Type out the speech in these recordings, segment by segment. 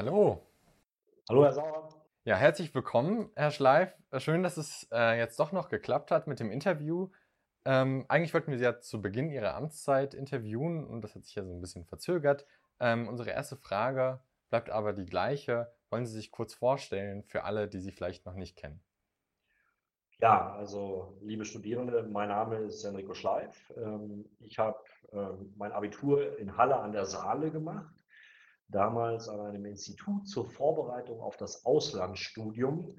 Hallo. Hallo, Herr Sauer. Ja, herzlich willkommen, Herr Schleif. Schön, dass es äh, jetzt doch noch geklappt hat mit dem Interview. Ähm, eigentlich wollten wir Sie ja zu Beginn Ihrer Amtszeit interviewen und das hat sich ja so ein bisschen verzögert. Ähm, unsere erste Frage bleibt aber die gleiche. Wollen Sie sich kurz vorstellen für alle, die Sie vielleicht noch nicht kennen? Ja, also liebe Studierende, mein Name ist Enrico Schleif. Ähm, ich habe ähm, mein Abitur in Halle an der Saale gemacht, damals an einem Institut zur Vorbereitung auf das Auslandsstudium.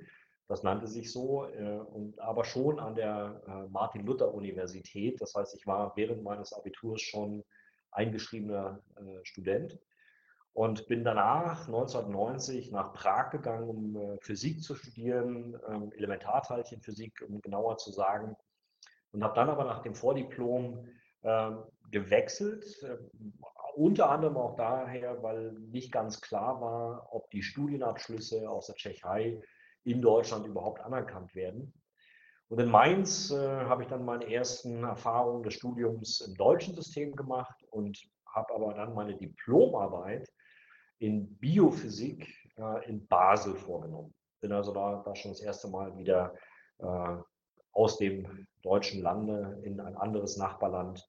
Das nannte sich so, äh, und aber schon an der äh, Martin-Luther-Universität. Das heißt, ich war während meines Abiturs schon eingeschriebener äh, Student und bin danach 1990 nach Prag gegangen, um äh, Physik zu studieren, ähm, Elementarteilchenphysik, um genauer zu sagen. Und habe dann aber nach dem Vordiplom äh, gewechselt, äh, unter anderem auch daher, weil nicht ganz klar war, ob die Studienabschlüsse aus der Tschechei in Deutschland überhaupt anerkannt werden. Und in Mainz äh, habe ich dann meine ersten Erfahrungen des Studiums im deutschen System gemacht und habe aber dann meine Diplomarbeit in Biophysik äh, in Basel vorgenommen. Bin also da, da schon das erste Mal wieder äh, aus dem deutschen Lande in ein anderes Nachbarland,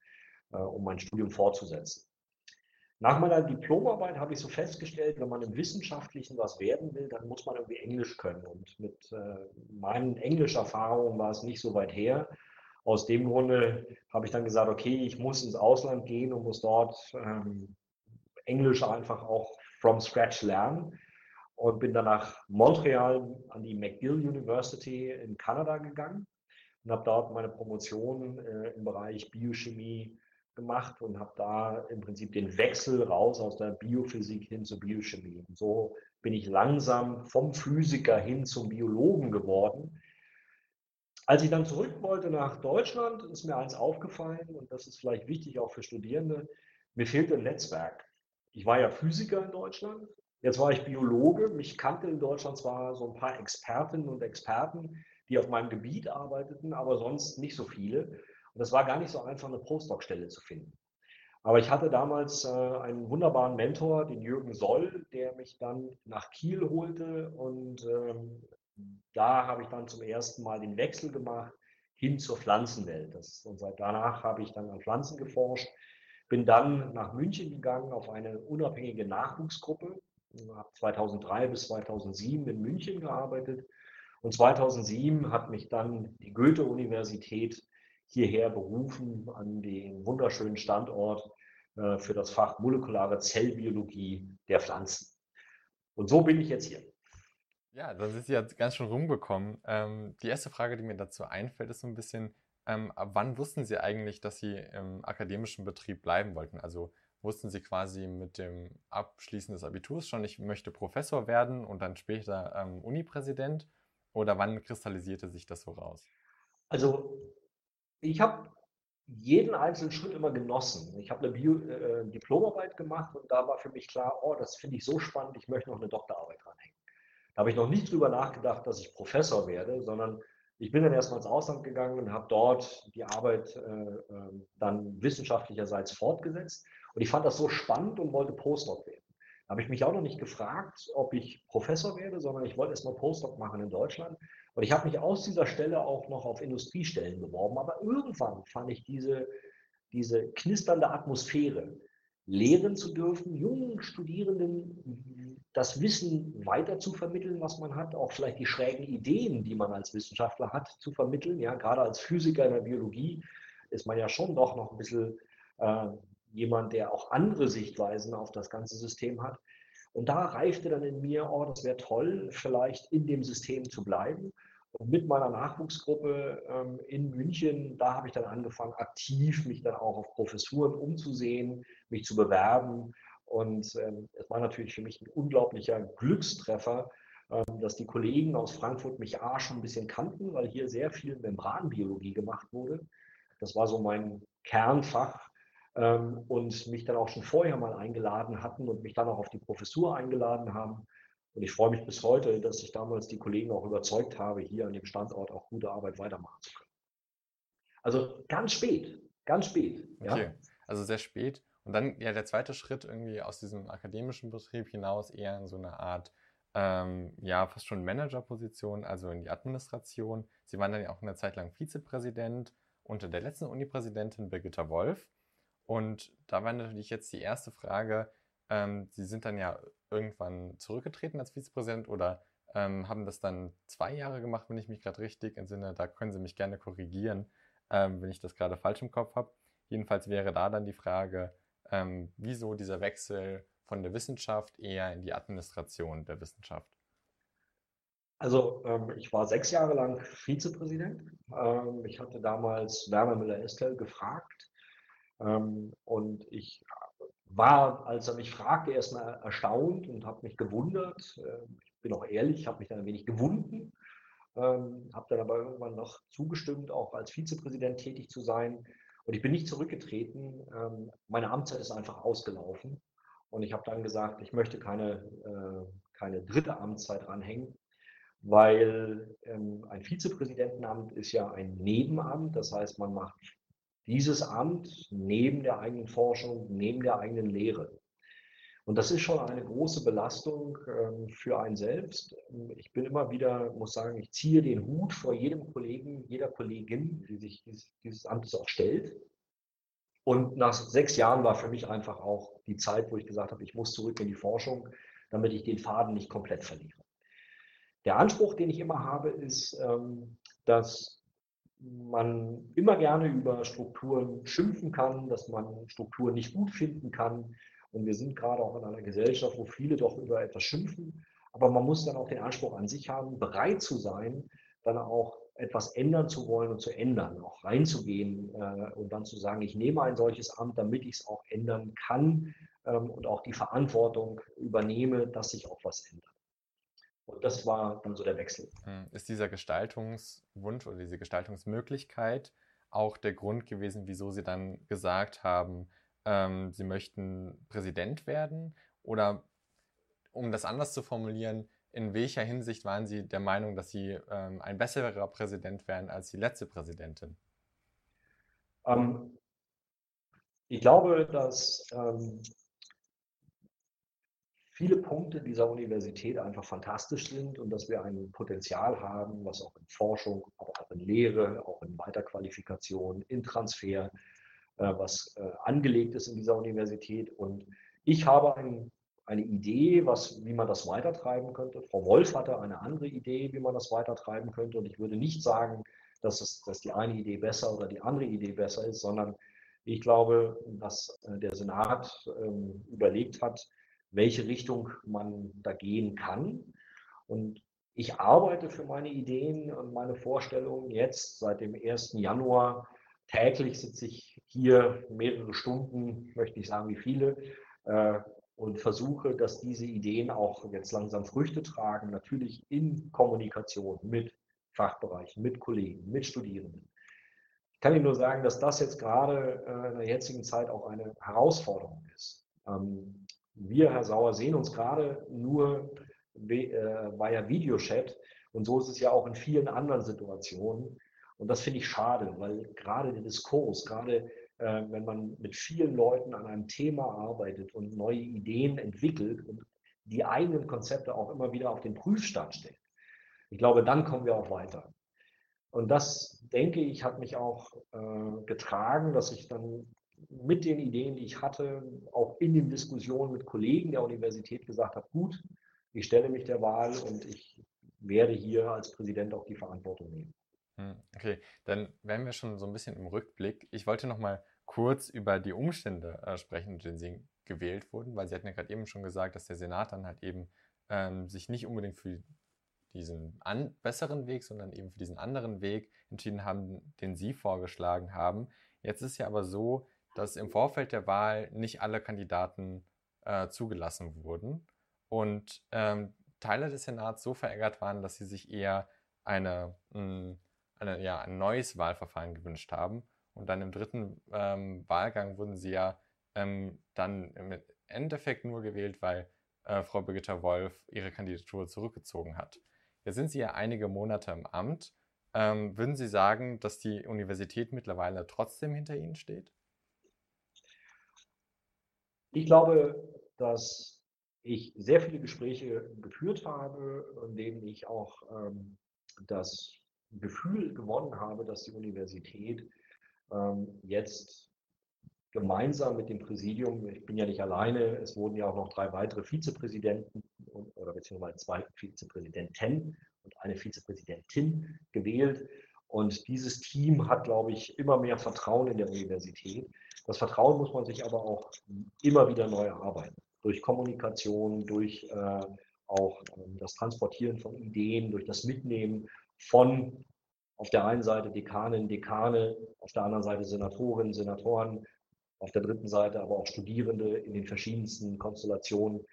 äh, um mein Studium fortzusetzen. Nach meiner Diplomarbeit habe ich so festgestellt, wenn man im Wissenschaftlichen was werden will, dann muss man irgendwie Englisch können. Und mit äh, meinen Englischerfahrungen war es nicht so weit her. Aus dem Grunde habe ich dann gesagt, okay, ich muss ins Ausland gehen und muss dort ähm, Englisch einfach auch from scratch lernen und bin dann nach Montreal an die McGill University in Kanada gegangen und habe dort meine Promotion äh, im Bereich Biochemie gemacht und habe da im Prinzip den Wechsel raus aus der Biophysik hin zur Biochemie. Und so bin ich langsam vom Physiker hin zum Biologen geworden. Als ich dann zurück wollte nach Deutschland, ist mir eins aufgefallen und das ist vielleicht wichtig auch für Studierende, mir fehlt ein Netzwerk ich war ja Physiker in Deutschland, jetzt war ich Biologe, mich kannte in Deutschland zwar so ein paar Expertinnen und Experten, die auf meinem Gebiet arbeiteten, aber sonst nicht so viele. Und es war gar nicht so einfach, eine Postdoc-Stelle zu finden. Aber ich hatte damals äh, einen wunderbaren Mentor, den Jürgen Soll, der mich dann nach Kiel holte. Und ähm, da habe ich dann zum ersten Mal den Wechsel gemacht hin zur Pflanzenwelt. Das, und seit danach habe ich dann an Pflanzen geforscht bin dann nach München gegangen auf eine unabhängige Nachwuchsgruppe, habe 2003 bis 2007 in München gearbeitet und 2007 hat mich dann die Goethe-Universität hierher berufen an den wunderschönen Standort äh, für das Fach molekulare Zellbiologie der Pflanzen. Und so bin ich jetzt hier. Ja, das ist jetzt ganz schön rumgekommen. Ähm, die erste Frage, die mir dazu einfällt, ist so ein bisschen, ähm, wann wussten Sie eigentlich, dass Sie im akademischen Betrieb bleiben wollten? Also wussten Sie quasi mit dem Abschließen des Abiturs schon, ich möchte Professor werden und dann später ähm, Unipräsident? Oder wann kristallisierte sich das so raus? Also ich habe jeden einzelnen Schritt immer genossen. Ich habe eine Bio, äh, Diplomarbeit gemacht und da war für mich klar, oh, das finde ich so spannend, ich möchte noch eine Doktorarbeit dranhängen. Da habe ich noch nicht drüber nachgedacht, dass ich Professor werde, sondern ich bin dann erstmal ins Ausland gegangen und habe dort die Arbeit äh, ähm, dann wissenschaftlicherseits fortgesetzt. Und ich fand das so spannend und wollte Postdoc werden. Da habe ich mich auch noch nicht gefragt, ob ich Professor werde, sondern ich wollte erstmal Postdoc machen in Deutschland. Und ich habe mich aus dieser Stelle auch noch auf Industriestellen beworben. Aber irgendwann fand ich diese, diese knisternde Atmosphäre, lehren zu dürfen, jungen Studierenden das Wissen weiter zu vermitteln, was man hat, auch vielleicht die schrägen Ideen, die man als Wissenschaftler hat, zu vermitteln. Ja, gerade als Physiker in der Biologie ist man ja schon doch noch ein bisschen äh, jemand, der auch andere Sichtweisen auf das ganze System hat. Und da reifte dann in mir, oh, das wäre toll, vielleicht in dem System zu bleiben. Und mit meiner Nachwuchsgruppe ähm, in München, da habe ich dann angefangen, aktiv mich dann auch auf Professuren umzusehen, mich zu bewerben. Und ähm, es war natürlich für mich ein unglaublicher Glückstreffer, ähm, dass die Kollegen aus Frankfurt mich A schon ein bisschen kannten, weil hier sehr viel Membranbiologie gemacht wurde. Das war so mein Kernfach ähm, und mich dann auch schon vorher mal eingeladen hatten und mich dann auch auf die Professur eingeladen haben. Und ich freue mich bis heute, dass ich damals die Kollegen auch überzeugt habe, hier an dem Standort auch gute Arbeit weitermachen zu können. Also ganz spät, ganz spät. Okay, ja? also sehr spät. Und dann ja der zweite Schritt irgendwie aus diesem akademischen Betrieb hinaus eher in so eine Art, ähm, ja, fast schon Managerposition, also in die Administration. Sie waren dann ja auch eine Zeit lang Vizepräsident unter der letzten Unipräsidentin Birgitta Wolf. Und da war natürlich jetzt die erste Frage, ähm, Sie sind dann ja irgendwann zurückgetreten als Vizepräsident oder ähm, haben das dann zwei Jahre gemacht, wenn ich mich gerade richtig entsinne. Da können Sie mich gerne korrigieren, ähm, wenn ich das gerade falsch im Kopf habe. Jedenfalls wäre da dann die Frage, ähm, wieso dieser Wechsel von der Wissenschaft eher in die Administration der Wissenschaft? Also ähm, ich war sechs Jahre lang Vizepräsident. Ähm, ich hatte damals Werner Müller-Estel gefragt und ich war, als er mich fragte, erstmal erstaunt und habe mich gewundert. Ähm, ich bin auch ehrlich, habe mich dann ein wenig gewunden, ähm, habe dann aber irgendwann noch zugestimmt, auch als Vizepräsident tätig zu sein. Und ich bin nicht zurückgetreten. Ähm, meine Amtszeit ist einfach ausgelaufen. Und ich habe dann gesagt, ich möchte keine, äh, keine dritte Amtszeit ranhängen, weil ähm, ein Vizepräsidentenamt ist ja ein Nebenamt. Das heißt, man macht dieses Amt neben der eigenen Forschung, neben der eigenen Lehre. Und das ist schon eine große Belastung ähm, für einen selbst. Ich bin immer wieder, muss sagen, ich ziehe den Hut vor jedem Kollegen, jeder Kollegin, die sich dieses, Amtes auch stellt. Und nach sechs Jahren war für mich einfach auch die Zeit, wo ich gesagt habe, ich muss zurück in die Forschung, damit ich den Faden nicht komplett verliere. Der Anspruch, den ich immer habe, ist, ähm, dass man immer gerne über Strukturen schimpfen kann, dass man Strukturen nicht gut finden kann. Und wir sind gerade auch in einer Gesellschaft, wo viele doch über etwas schimpfen. Aber man muss dann auch den Anspruch an sich haben, bereit zu sein, dann auch etwas ändern zu wollen und zu ändern, auch reinzugehen äh, und dann zu sagen, ich nehme ein solches Amt, damit ich es auch ändern kann ähm, und auch die Verantwortung übernehme, dass sich auch was ändert. Und das war dann so der Wechsel. Hm, ist dieser Gestaltungswunsch oder diese Gestaltungsmöglichkeit auch der Grund gewesen, wieso Sie dann gesagt haben, ähm, Sie möchten Präsident werden? Oder um das anders zu formulieren, in welcher Hinsicht waren Sie der Meinung, dass Sie ähm, ein besserer Präsident wären als die letzte Präsidentin? Ähm, ich glaube, dass ähm, viele Punkte dieser Universität einfach fantastisch sind und dass wir ein Potenzial haben, was auch in Forschung, aber auch in Lehre, auch in Weiterqualifikation, in Transfer, äh, was äh, angelegt ist in dieser Universität. Und ich habe ein, eine Idee, was, wie man das weitertreiben könnte. Frau Wolf hatte eine andere Idee, wie man das weitertreiben könnte. Und ich würde nicht sagen, dass, es, dass die eine Idee besser oder die andere Idee besser ist, sondern ich glaube, dass äh, der Senat ähm, überlegt hat, welche Richtung man da gehen kann. Und ich arbeite für meine Ideen und meine Vorstellungen jetzt seit dem 1. Januar. Täglich sitze ich hier mehrere Stunden, möchte ich sagen, wie viele, äh, und versuche, dass diese Ideen auch jetzt langsam Früchte tragen, natürlich in Kommunikation mit Fachbereichen, mit Kollegen, mit Studierenden. Ich kann Ihnen nur sagen, dass das jetzt gerade äh, in der jetzigen Zeit auch eine Herausforderung ist. Ähm, wir, Herr Sauer, sehen uns gerade nur äh, via Videochat. Und so ist es ja auch in vielen anderen Situationen. Und das finde ich schade, weil gerade der Diskurs, gerade äh, wenn man mit vielen Leuten an einem Thema arbeitet und neue Ideen entwickelt und die eigenen Konzepte auch immer wieder auf den Prüfstand stellt, ich glaube, dann kommen wir auch weiter. Und das, denke ich, hat mich auch äh, getragen, dass ich dann mit den Ideen, die ich hatte, auch in den Diskussionen mit Kollegen der Universität gesagt habe, gut, ich stelle mich der Wahl und ich werde hier als Präsident auch die Verantwortung nehmen. Hm, okay, dann wären wir schon so ein bisschen im Rückblick. Ich wollte noch mal kurz über die Umstände äh, sprechen, in denen Sie gewählt wurden, weil Sie hatten ja gerade eben schon gesagt, dass der Senat dann halt eben ähm, sich nicht unbedingt für diesen an, besseren Weg, sondern eben für diesen anderen Weg entschieden haben, den Sie vorgeschlagen haben. Jetzt ist ja aber so, dass im Vorfeld der Wahl nicht alle Kandidaten äh, zugelassen wurden und ähm, Teile des Senats so verärgert waren, dass sie sich eher eine, mh, hm, eine, ja, ein neues Wahlverfahren gewünscht haben. Und dann im dritten ähm, Wahlgang wurden sie ja ähm, dann im Endeffekt nur gewählt, weil äh, Frau Birgitta Wolf ihre Kandidatur zurückgezogen hat. Jetzt sind Sie ja einige Monate im Amt. Ähm, würden Sie sagen, dass die Universität mittlerweile trotzdem hinter Ihnen steht? Ich glaube, dass ich sehr viele Gespräche geführt habe, in denen ich auch ähm, das Gefühl gewonnen habe, dass die Universität ähm, jetzt gemeinsam mit dem Präsidium, ich bin ja nicht alleine, es wurden ja auch noch drei weitere Vizepräsidenten oder beziehungsweise zwei Vizepräsidenten und eine Vizepräsidentin gewählt. Und dieses Team hat, glaube ich, immer mehr Vertrauen in der Universität. Das Vertrauen muss man sich aber auch immer wieder neu erarbeiten. Durch Kommunikation, durch äh, auch äh, das Transportieren von Ideen, durch das Mitnehmen von auf der einen Seite Dekanen, Dekane, auf der anderen Seite Senatorinnen, Senatoren, auf der dritten Seite aber auch Studierende in den verschiedensten Konstellationen.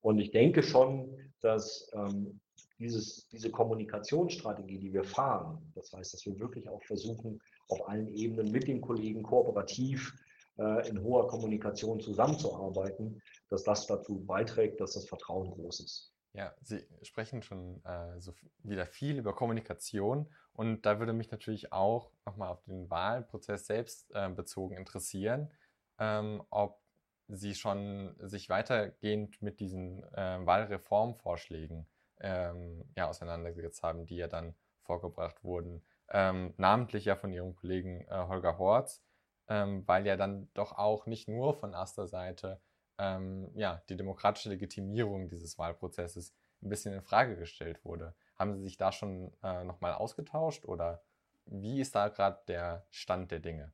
Und ich denke schon, dass ähm, dieses, diese Kommunikationsstrategie, die wir fahren, das heißt, dass wir wirklich auch versuchen, auf allen Ebenen mit den Kollegen kooperativ in hoher Kommunikation zusammenzuarbeiten, dass das dazu beiträgt, dass das Vertrauen groß ist. Ja, Sie sprechen schon äh, so wieder viel über Kommunikation und da würde mich natürlich auch nochmal auf den Wahlprozess selbst äh, bezogen interessieren, ähm, ob Sie schon sich weitergehend mit diesen äh, Wahlreformvorschlägen ähm, ja, auseinandergesetzt haben, die ja dann vorgebracht wurden, ähm, namentlich ja von Ihrem Kollegen äh, Holger Horz, ähm, weil ja dann doch auch nicht nur von erster Seite ähm, ja, die demokratische Legitimierung dieses Wahlprozesses ein bisschen in Frage gestellt wurde. Haben Sie sich da schon äh, nochmal ausgetauscht oder wie ist da gerade der Stand der Dinge?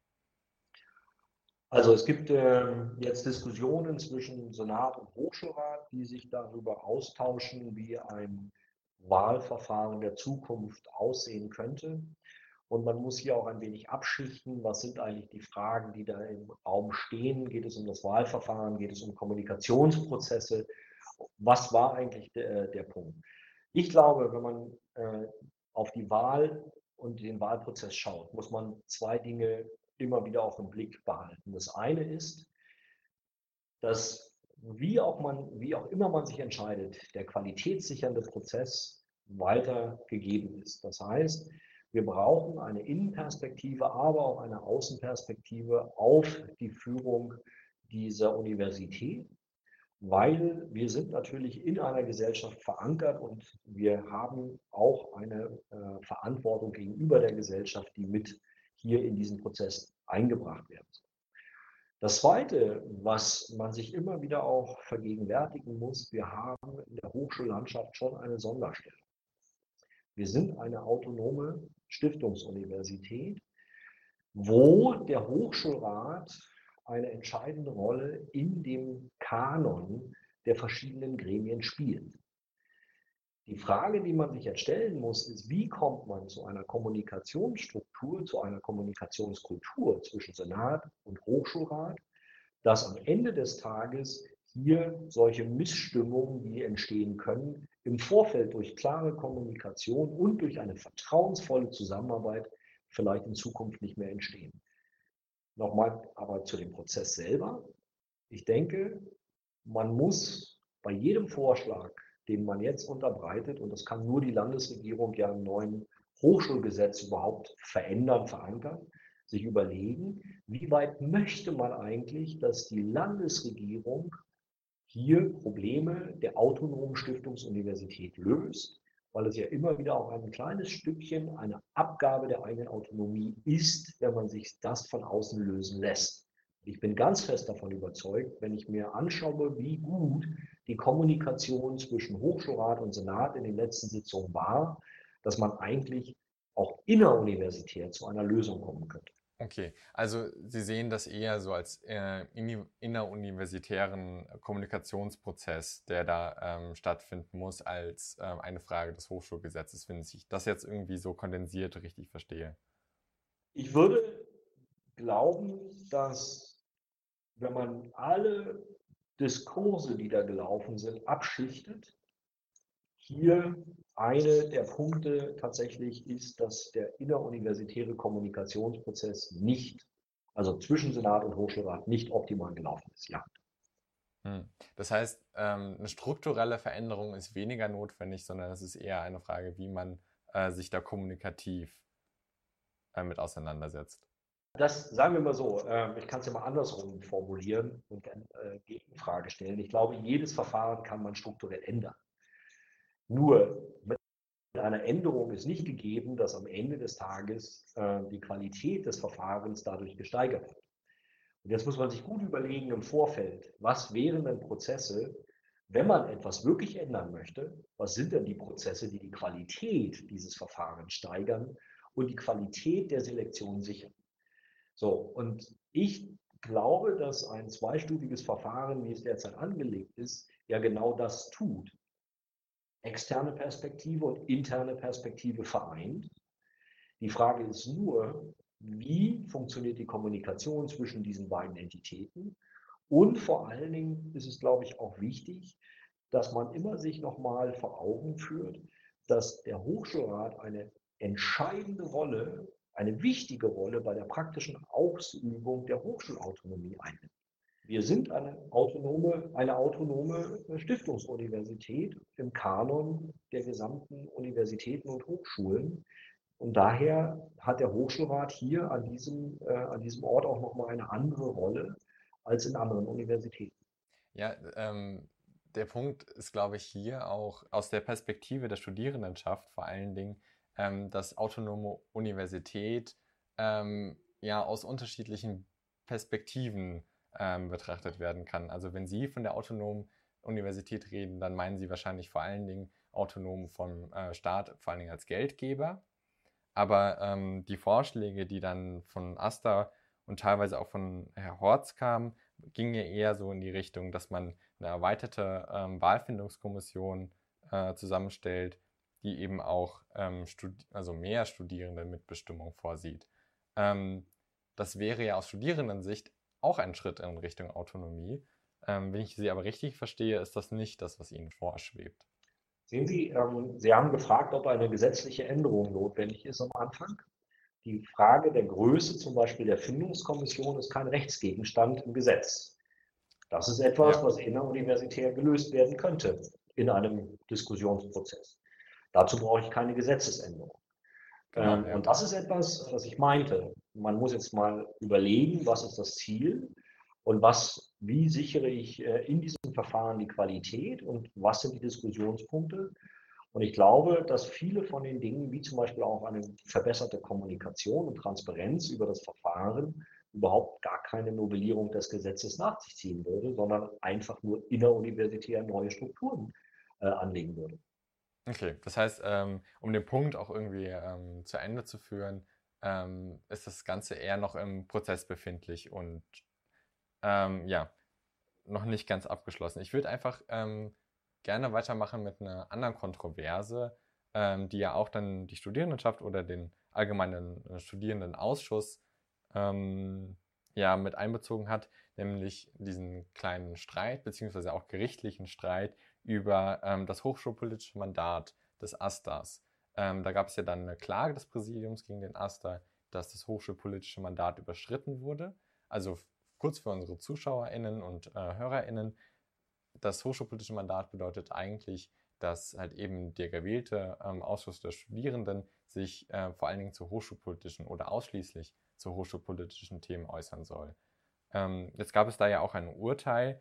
Also es gibt äh, jetzt Diskussionen zwischen Senat und Hochschulrat, die sich darüber austauschen, wie ein Wahlverfahren der Zukunft aussehen könnte. Und man muss hier auch ein wenig abschichten, was sind eigentlich die Fragen, die da im Raum stehen. Geht es um das Wahlverfahren? Geht es um Kommunikationsprozesse? Was war eigentlich der, der Punkt? Ich glaube, wenn man äh, auf die Wahl und den Wahlprozess schaut, muss man zwei Dinge immer wieder auch im Blick behalten. Das eine ist, dass wie auch, man, wie auch immer man sich entscheidet, der qualitätssichernde Prozess weiter gegeben ist. Das heißt, wir brauchen eine Innenperspektive, aber auch eine Außenperspektive auf die Führung dieser Universität, weil wir sind natürlich in einer Gesellschaft verankert und wir haben auch eine äh, Verantwortung gegenüber der Gesellschaft, die mit hier in diesen Prozess eingebracht werden soll. Das Zweite, was man sich immer wieder auch vergegenwärtigen muss, wir haben in der Hochschullandschaft schon eine Sonderstellung. Wir sind eine autonome Stiftungsuniversität, wo der Hochschulrat eine entscheidende Rolle in dem Kanon der verschiedenen Gremien spielt. Die Frage, die man sich jetzt stellen muss, ist, wie kommt man zu einer Kommunikationsstruktur, zu einer Kommunikationskultur zwischen Senat und Hochschulrat, dass am Ende des Tages hier solche Missstimmungen, die entstehen können, im Vorfeld durch klare Kommunikation und durch eine vertrauensvolle Zusammenarbeit vielleicht in Zukunft nicht mehr entstehen. Nochmal aber zu dem Prozess selber. Ich denke, man muss bei jedem Vorschlag, den man jetzt unterbreitet, und das kann nur die Landesregierung ja im neuen Hochschulgesetz überhaupt verändern, verankern, sich überlegen, wie weit möchte man eigentlich, dass die Landesregierung hier Probleme der autonomen Stiftungsuniversität löst, weil es ja immer wieder auch ein kleines Stückchen eine Abgabe der eigenen Autonomie ist, wenn man sich das von außen lösen lässt. Ich bin ganz fest davon überzeugt, wenn ich mir anschaue, wie gut die Kommunikation zwischen Hochschulrat und Senat in den letzten Sitzungen war, dass man eigentlich auch inneruniversitär zu einer Lösung kommen könnte. Okay, also Sie sehen das eher so als äh, inneruniversitären Kommunikationsprozess, der da ähm, stattfinden muss, als äh, eine Frage des Hochschulgesetzes, wenn ich das jetzt irgendwie so kondensiert richtig verstehe. Ich würde glauben, dass wenn man alle Diskurse, die da gelaufen sind, abschichtet, hier eine der Punkte tatsächlich ist, dass der inneruniversitäre Kommunikationsprozess nicht, also zwischen Senat und Hochschulrat, nicht optimal gelaufen ist. Ja. Hm. Das heißt, ähm, eine strukturelle Veränderung ist weniger notwendig, sondern es ist eher eine Frage, wie man äh, sich da kommunikativ äh, mit auseinandersetzt. Das sagen wir mal so, ähm, ich kann es ja mal andersrum formulieren und eine äh, Gegenfrage stellen. Ich glaube, jedes Verfahren kann man strukturell ändern. Nur mit einer Änderung ist nicht gegeben, dass am Ende des Tages äh, die Qualität des Verfahrens dadurch gesteigert wird. Und jetzt muss man sich gut überlegen im Vorfeld, was wären denn Prozesse, wenn man etwas wirklich ändern möchte, was sind denn die Prozesse, die die Qualität dieses Verfahrens steigern und die Qualität der Selektion sichern? So, und ich glaube, dass ein zweistufiges Verfahren, wie es derzeit angelegt ist, ja genau das tut. Externe Perspektive und interne Perspektive vereint. Die Frage ist nur, wie funktioniert die Kommunikation zwischen diesen beiden Entitäten? Und vor allen Dingen ist es, glaube ich, auch wichtig, dass man immer sich nochmal vor Augen führt, dass der Hochschulrat eine entscheidende Rolle eine wichtige Rolle bei der praktischen Ausübung der Hochschulautonomie einnimmt. Wir sind eine autonome, eine autonome Stiftungsuniversität im Kanon der gesamten Universitäten und Hochschulen. Und daher hat der Hochschulrat hier an diesem, äh, an diesem Ort auch nochmal eine andere Rolle als in anderen Universitäten. Ja, ähm, der Punkt ist, glaube ich, hier auch aus der Perspektive der Studierendenschaft vor allen Dingen, ähm, dass autonome Universität ähm, ja aus unterschiedlichen Perspektiven ähm, betrachtet werden kann. Also wenn Sie von der autonomen Universität reden, dann meinen Sie wahrscheinlich vor allen Dingen autonom vom äh, Staat, vor allen Dingen als Geldgeber. Aber ähm, die Vorschläge, die dann von Asta und teilweise auch von Herr Horz kamen, gingen ja eher so in die Richtung, dass man eine erweiterte ähm, Wahlfindungskommission äh, zusammenstellt, die eben auch ähm, also mehr Studierende mit Bestimmung vorsieht. Ähm, das wäre ja aus Studierendensicht auch ein Schritt in Richtung Autonomie. Ähm, wenn ich Sie aber richtig verstehe, ist das nicht das, was Ihnen vorschwebt. Sehen Sie, ähm, Sie haben gefragt, ob eine gesetzliche Änderung notwendig ist am Anfang. Die Frage der Größe zum Beispiel der Findungskommission ist kein Rechtsgegenstand im Gesetz. Das ist etwas, ja. was inneruniversitär gelöst werden könnte in einem Diskussionsprozess. Dazu brauche ich keine Gesetzesänderung. Genau, ähm, ja. Und das ist etwas, was ich meinte. Man muss jetzt mal überlegen, was ist das Ziel und was, wie sichere ich äh, in diesem Verfahren die Qualität und was sind die Diskussionspunkte. Und ich glaube, dass viele von den Dingen, wie zum Beispiel auch eine verbesserte Kommunikation und Transparenz über das Verfahren, überhaupt gar keine Novellierung des Gesetzes nach sich ziehen würde, sondern einfach nur inneruniversitär neue Strukturen äh, anlegen würde. Okay, das heißt, ähm, um den Punkt auch irgendwie ähm, zu Ende zu führen, ähm, ist das Ganze eher noch im Prozess befindlich und ähm, ja, noch nicht ganz abgeschlossen. Ich würde einfach ähm, gerne weitermachen mit einer anderen Kontroverse, ähm, die ja auch dann die Studierendenschaft oder den allgemeinen äh, Studierendenausschuss ja, mit einbezogen hat, nämlich diesen kleinen Streit, beziehungsweise auch gerichtlichen Streit über ähm, das hochschulpolitische Mandat des AStAs. Ähm, da gab es ja dann eine Klage des Präsidiums gegen den AStA, dass das hochschulpolitische Mandat überschritten wurde. Also kurz für unsere ZuschauerInnen und äh, HörerInnen, das hochschulpolitische Mandat bedeutet eigentlich, dass halt eben der gewählte ähm, Ausschuss der Studierenden sich äh, vor allen Dingen zu hochschulpolitischen oder ausschließlich zu hochschulpolitischen Themen äußern soll. Ähm, jetzt gab es da ja auch ein Urteil,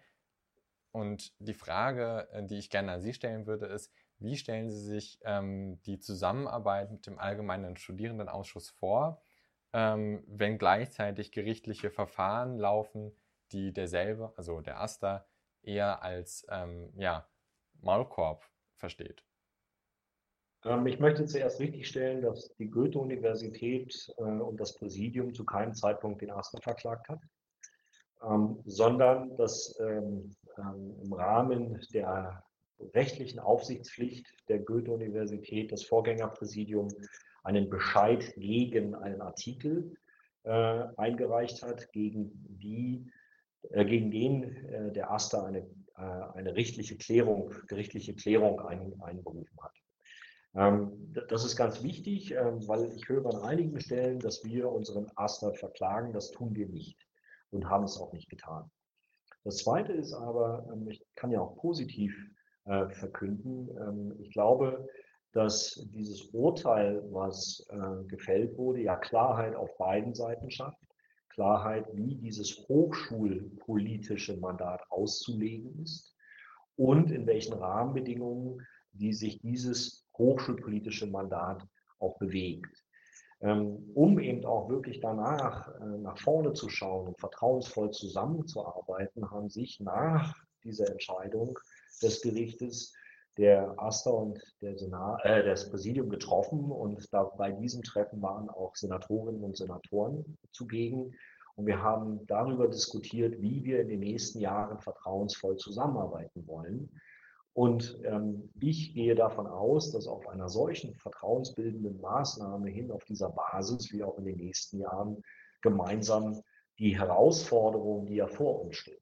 und die Frage, äh, die ich gerne an Sie stellen würde, ist, wie stellen Sie sich ähm, die Zusammenarbeit mit dem Allgemeinen Studierendenausschuss vor, ähm, wenn gleichzeitig gerichtliche Verfahren laufen, die derselbe, also der AStA, eher als ähm, ja, Maulkorb versteht? Ähm, ich möchte zuerst richtigstellen, dass die Goethe-Universität äh, und das Präsidium zu keinem Zeitpunkt den AStA verklagt hat ähm, sondern dass ähm, im Rahmen der rechtlichen Aufsichtspflicht der Goethe-Universität das Vorgängerpräsidium einen Bescheid gegen einen Artikel äh, eingereicht hat, gegen, die, äh, gegen den äh, der AStA eine, äh, eine rechtliche Klärung, gerichtliche Klärung ein, einberufen hat. Ähm, das ist ganz wichtig, ähm, weil ich höre an einigen Stellen, dass wir unseren AStA verklagen. Das tun wir nicht und haben es auch nicht getan. Das Zweite ist aber, ähm, ich kann ja auch positiv äh, verkünden, ähm, ich glaube, dass dieses Urteil, was äh, gefällt wurde, ja Klarheit auf beiden Seiten schafft. Klarheit, wie dieses hochschulpolitische Mandat auszulegen ist und in welchen Rahmenbedingungen die sich dieses hochschulpolitische Mandat auch bewegt. Ähm, um eben auch wirklich danach äh, nach vorne zu schauen und vertrauensvoll zusammenzuarbeiten, haben sich nach dieser Entscheidung des Gerichtes der AStA und der Senat, äh, das Präsidium getroffen und da, bei diesem Treffen waren auch Senatorinnen und Senatoren zugegen. Und wir haben darüber diskutiert, wie wir in den nächsten Jahren vertrauensvoll zusammenarbeiten wollen. Und ähm, ich gehe davon aus, dass auf einer solchen vertrauensbildenden Maßnahme hin auf dieser Basis wir auch in den nächsten Jahren gemeinsam die Herausforderungen, die ja vor uns stehen.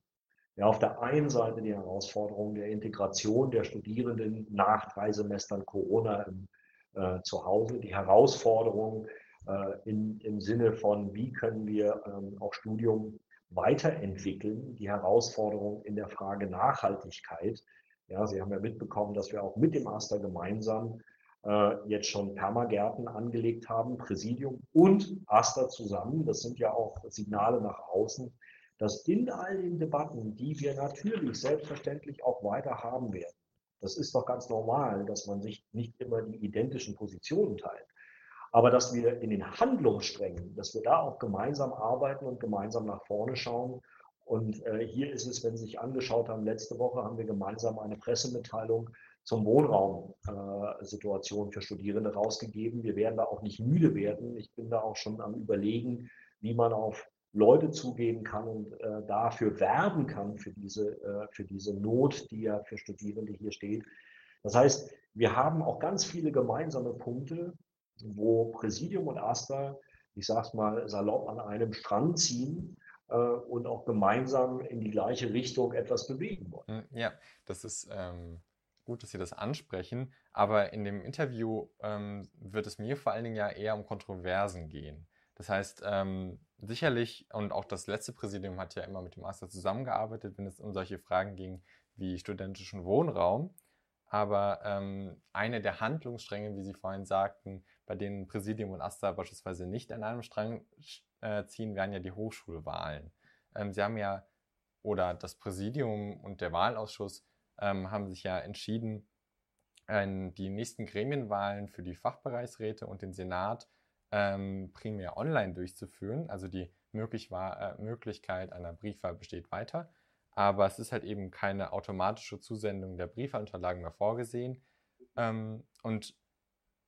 Ja, auf der einen Seite die Herausforderung der Integration der Studierenden nach drei Semestern Corona im, äh, zu Hause, die Herausforderung äh, in, im Sinne von, wie können wir ähm, auch Studium weiterentwickeln, die Herausforderung in der Frage Nachhaltigkeit, ja, Sie haben ja mitbekommen, dass wir auch mit dem AStA gemeinsam äh, jetzt schon Permagärten angelegt haben, Präsidium und AStA zusammen. Das sind ja auch Signale nach außen, dass in all den Debatten, die wir natürlich selbstverständlich auch weiter haben werden, das ist doch ganz normal, dass man sich nicht immer die identischen Positionen teilt. Aber dass wir in den Handlungssträngen, dass wir da auch gemeinsam arbeiten und gemeinsam nach vorne schauen und äh, hier ist es, wenn Sie sich angeschaut haben, letzte Woche haben wir gemeinsam eine Pressemitteilung zum Wohnraumsituation äh, für Studierende rausgegeben. Wir werden da auch nicht müde werden. Ich bin da auch schon am Überlegen, wie man auf Leute zugehen kann und äh, dafür werben kann, für diese, äh, für diese Not, die ja für Studierende hier steht. Das heißt, wir haben auch ganz viele gemeinsame Punkte, wo Präsidium und AStA, ich sage es mal salopp, an einem Strang ziehen äh, und auch gemeinsam in die gleiche Richtung etwas bewegen wollen. Hm, ja, das ist ähm, gut, dass Sie das ansprechen, aber in dem Interview ähm, wird es mir vor allen Dingen ja eher um Kontroversen gehen. Das heißt, ähm, sicherlich, und auch das letzte Präsidium hat ja immer mit dem Master zusammengearbeitet, wenn es um solche Fragen ging wie studentischen Wohnraum. Aber ähm, eine der Handlungsstränge, wie Sie vorhin sagten, bei denen Präsidium und AStA beispielsweise nicht an einem Strang äh, ziehen, wären ja die Hochschulwahlen. Ähm, Sie haben ja, oder das Präsidium und der Wahlausschuss ähm, haben sich ja entschieden, äh, die nächsten Gremienwahlen für die Fachbereichsräte und den Senat ähm, primär online durchzuführen. Also die möglich war, äh, Möglichkeit einer Briefwahl besteht weiter. Aber es ist halt eben keine automatische Zusendung der Briefwahlunterlagen mehr vorgesehen. Ähm, und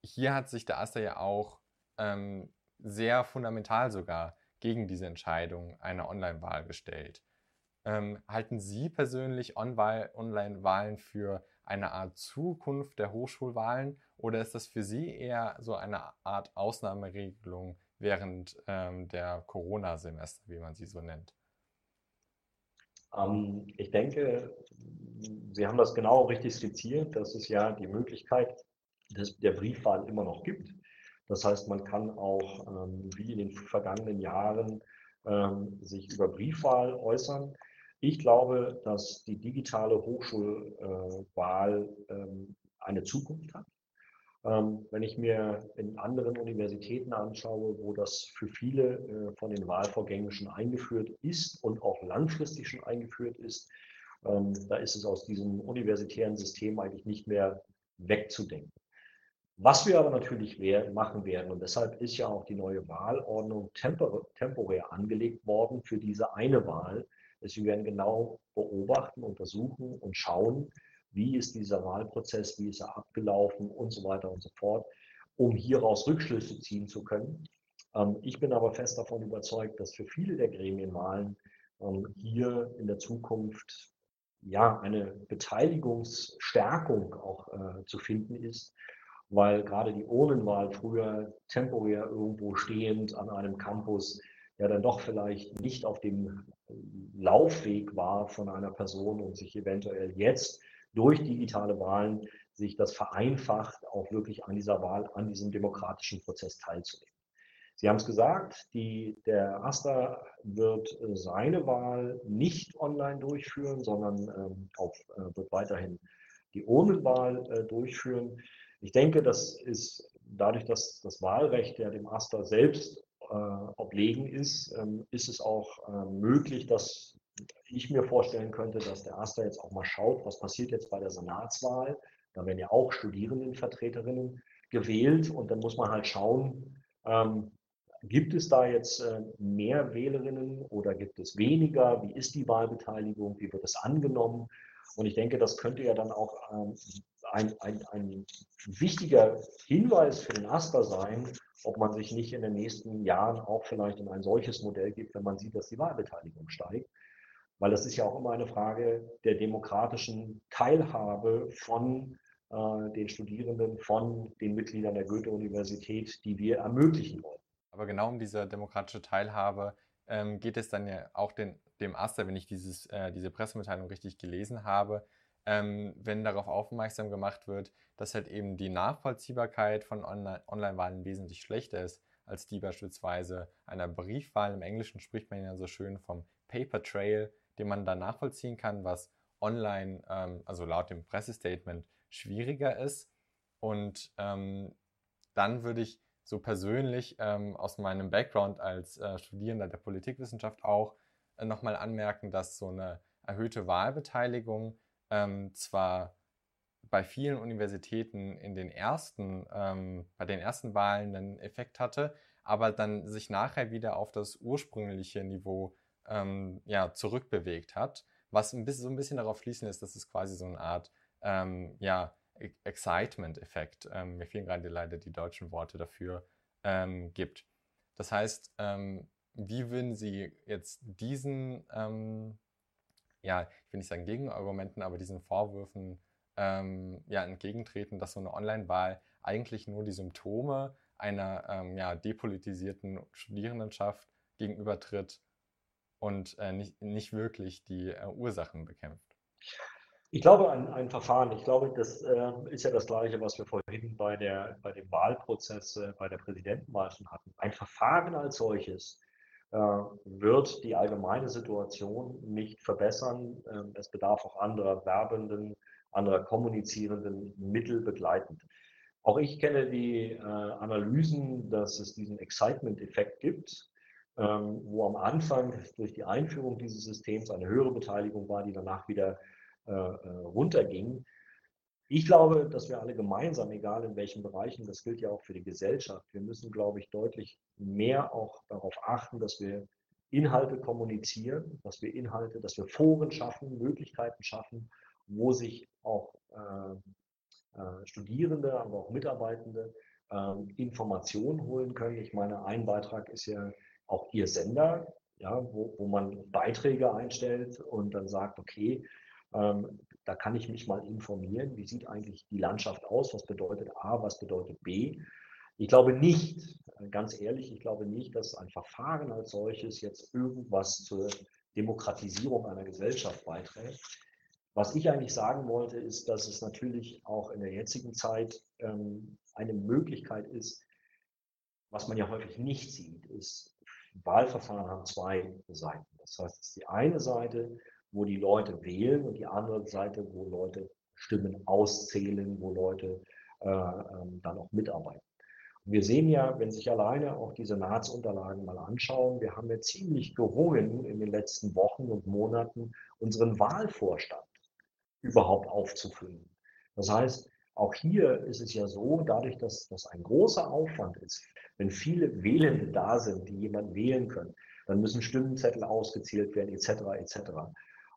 hier hat sich der Aster ja auch ähm, sehr fundamental sogar gegen diese Entscheidung einer Online-Wahl gestellt. Ähm, halten Sie persönlich Online-Wahlen für eine Art Zukunft der Hochschulwahlen oder ist das für Sie eher so eine Art Ausnahmeregelung während ähm, der Corona-Semester, wie man sie so nennt? Ähm, ich denke, Sie haben das genau richtig skizziert, dass es ja die Möglichkeit des, der Briefwahl immer noch gibt. Das heißt, man kann auch, ähm, wie in den vergangenen Jahren, ähm, sich über Briefwahl äußern. Ich glaube, dass die digitale Hochschulwahl ähm, eine Zukunft hat. Ähm, wenn ich mir in anderen Universitäten anschaue, wo das für viele äh, von den Wahlvorgängen schon eingeführt ist und auch langfristig schon eingeführt ist, ähm, da ist es aus diesem universitären System eigentlich nicht mehr wegzudenken. Was wir aber natürlich machen werden, und deshalb ist ja auch die neue Wahlordnung temporär angelegt worden für diese eine Wahl, wir werden genau beobachten, untersuchen und schauen, wie ist dieser Wahlprozess, wie ist er abgelaufen und so weiter und so fort, um hieraus Rückschlüsse ziehen zu können. Ähm, ich bin aber fest davon überzeugt, dass für viele der Gremienwahlen ähm, hier in der Zukunft ja eine Beteiligungsstärkung auch äh, zu finden ist, weil gerade die Urnenwahl früher temporär irgendwo stehend an einem Campus ja dann doch vielleicht nicht auf dem Laufweg war von einer Person und sich eventuell jetzt durch digitale Wahlen sich das vereinfacht, auch wirklich an dieser Wahl, an diesem demokratischen Prozess teilzunehmen. Sie haben es gesagt, die, der AStA wird seine Wahl nicht online durchführen, sondern ähm, auf, äh, wird weiterhin die Urnenwahl äh, durchführen. Ich denke, das ist dadurch, dass das Wahlrecht ja dem AStA selbst äh, oblegen ist, ähm, ist es auch äh, möglich, dass ich mir vorstellen könnte, dass der AStA jetzt auch mal schaut, was passiert jetzt bei der Senatswahl. Da werden ja auch Studierendenvertreterinnen gewählt und dann muss man halt schauen, ähm, gibt es da jetzt äh, mehr Wählerinnen oder gibt es weniger? Wie ist die Wahlbeteiligung? Wie wird es angenommen? Und ich denke, das könnte ja dann auch ähm, ein, ein, ein wichtiger Hinweis für den AStA sein, ob man sich nicht in den nächsten Jahren auch vielleicht in ein solches Modell gibt, wenn man sieht, dass die Wahlbeteiligung steigt. Weil das ist ja auch immer eine Frage der demokratischen Teilhabe von äh, den Studierenden, von den Mitgliedern der Goethe-Universität, die wir ermöglichen wollen. Aber genau um diese demokratische Teilhabe ähm, geht es dann ja auch den, dem AStA, wenn ich dieses, äh, diese Pressemitteilung richtig gelesen habe, ähm, wenn darauf aufmerksam gemacht wird, dass halt eben die Nachvollziehbarkeit von Online-Wahlen wesentlich schlechter ist als die beispielsweise einer Briefwahl. Im Englischen spricht man ja so schön vom Paper Trail, den man dann nachvollziehen kann, was online, ähm, also laut dem Pressestatement, schwieriger ist. Und ähm, dann würde ich so persönlich ähm, aus meinem Background als äh, Studierender der Politikwissenschaft auch äh, nochmal anmerken, dass so eine erhöhte Wahlbeteiligung ähm, zwar bei vielen Universitäten in den ersten, ähm, bei den ersten Wahlen einen Effekt hatte, aber dann sich nachher wieder auf das ursprüngliche Niveau ähm, ja, zurückbewegt hat, was ein bisschen, so ein bisschen darauf schließen ist, dass es quasi so eine Art ähm, ja, e-, Excitement-Effekt, ähm, mir fehlen gerade leider die deutschen Worte dafür, ähm, gibt. Das heißt, wie würden Sie jetzt diesen ja, ich will nicht sagen Gegenargumenten, aber diesen Vorwürfen ähm, ja, entgegentreten, dass so eine Online-Wahl eigentlich nur die Symptome einer ähm, ja, depolitisierten Studierendenschaft gegenübertritt und äh, nicht, nicht wirklich die äh, Ursachen bekämpft. Ich glaube, ein, ein Verfahren, ich glaube, das äh, ist ja das Gleiche, was wir vorhin bei, der, bei dem Wahlprozess, äh, bei der Präsidentenwahl schon hatten. Ein Verfahren als solches wird die allgemeine Situation nicht verbessern. Ähm, es bedarf auch anderer werbenden, anderer kommunizierenden Mittel begleitend. Auch ich kenne die äh, Analysen, dass es diesen Excitement-Effekt gibt, ähm, wo am Anfang durch die Einführung dieses Systems eine höhere Beteiligung war, die danach wieder äh, runterging. Ich glaube, dass wir alle gemeinsam, egal in welchen Bereichen, das gilt ja auch für die Gesellschaft, wir müssen, glaube ich, deutlich mehr auch darauf achten, dass wir Inhalte kommunizieren, dass wir Inhalte, dass wir Foren schaffen, Möglichkeiten schaffen, wo sich auch äh, äh, Studierende, aber auch Mitarbeitende äh, Informationen holen können. Ich meine, ein Beitrag ist ja auch Ihr Sender, ja, wo, wo man Beiträge einstellt und dann sagt, okay, ähm, da kann ich mich mal informieren, wie sieht eigentlich die Landschaft aus, was bedeutet A, was bedeutet B. Ich glaube nicht, ganz ehrlich, ich glaube nicht, dass ein Verfahren als solches jetzt irgendwas zur Demokratisierung einer Gesellschaft beiträgt. Was ich eigentlich sagen wollte, ist, dass es natürlich auch in der jetzigen Zeit ähm, eine Möglichkeit ist, was man ja häufig nicht sieht, ist, Wahlverfahren haben zwei Seiten. Das heißt, es ist die eine Seite, wo die Leute wählen und die andere Seite, wo Leute Stimmen auszählen, wo Leute äh, ähm, dann auch mitarbeiten. Und wir sehen ja, wenn sich alleine auch die Senatsunterlagen mal anschauen, wir haben ja ziemlich gerungen in den letzten Wochen und Monaten, unseren Wahlvorstand überhaupt aufzufüllen. Das heißt, auch hier ist es ja so, dadurch, dass das ein großer Aufwand ist, wenn viele Wählende da sind, die jemanden wählen können, dann müssen Stimmenzettel ausgezählt werden, etc. etc.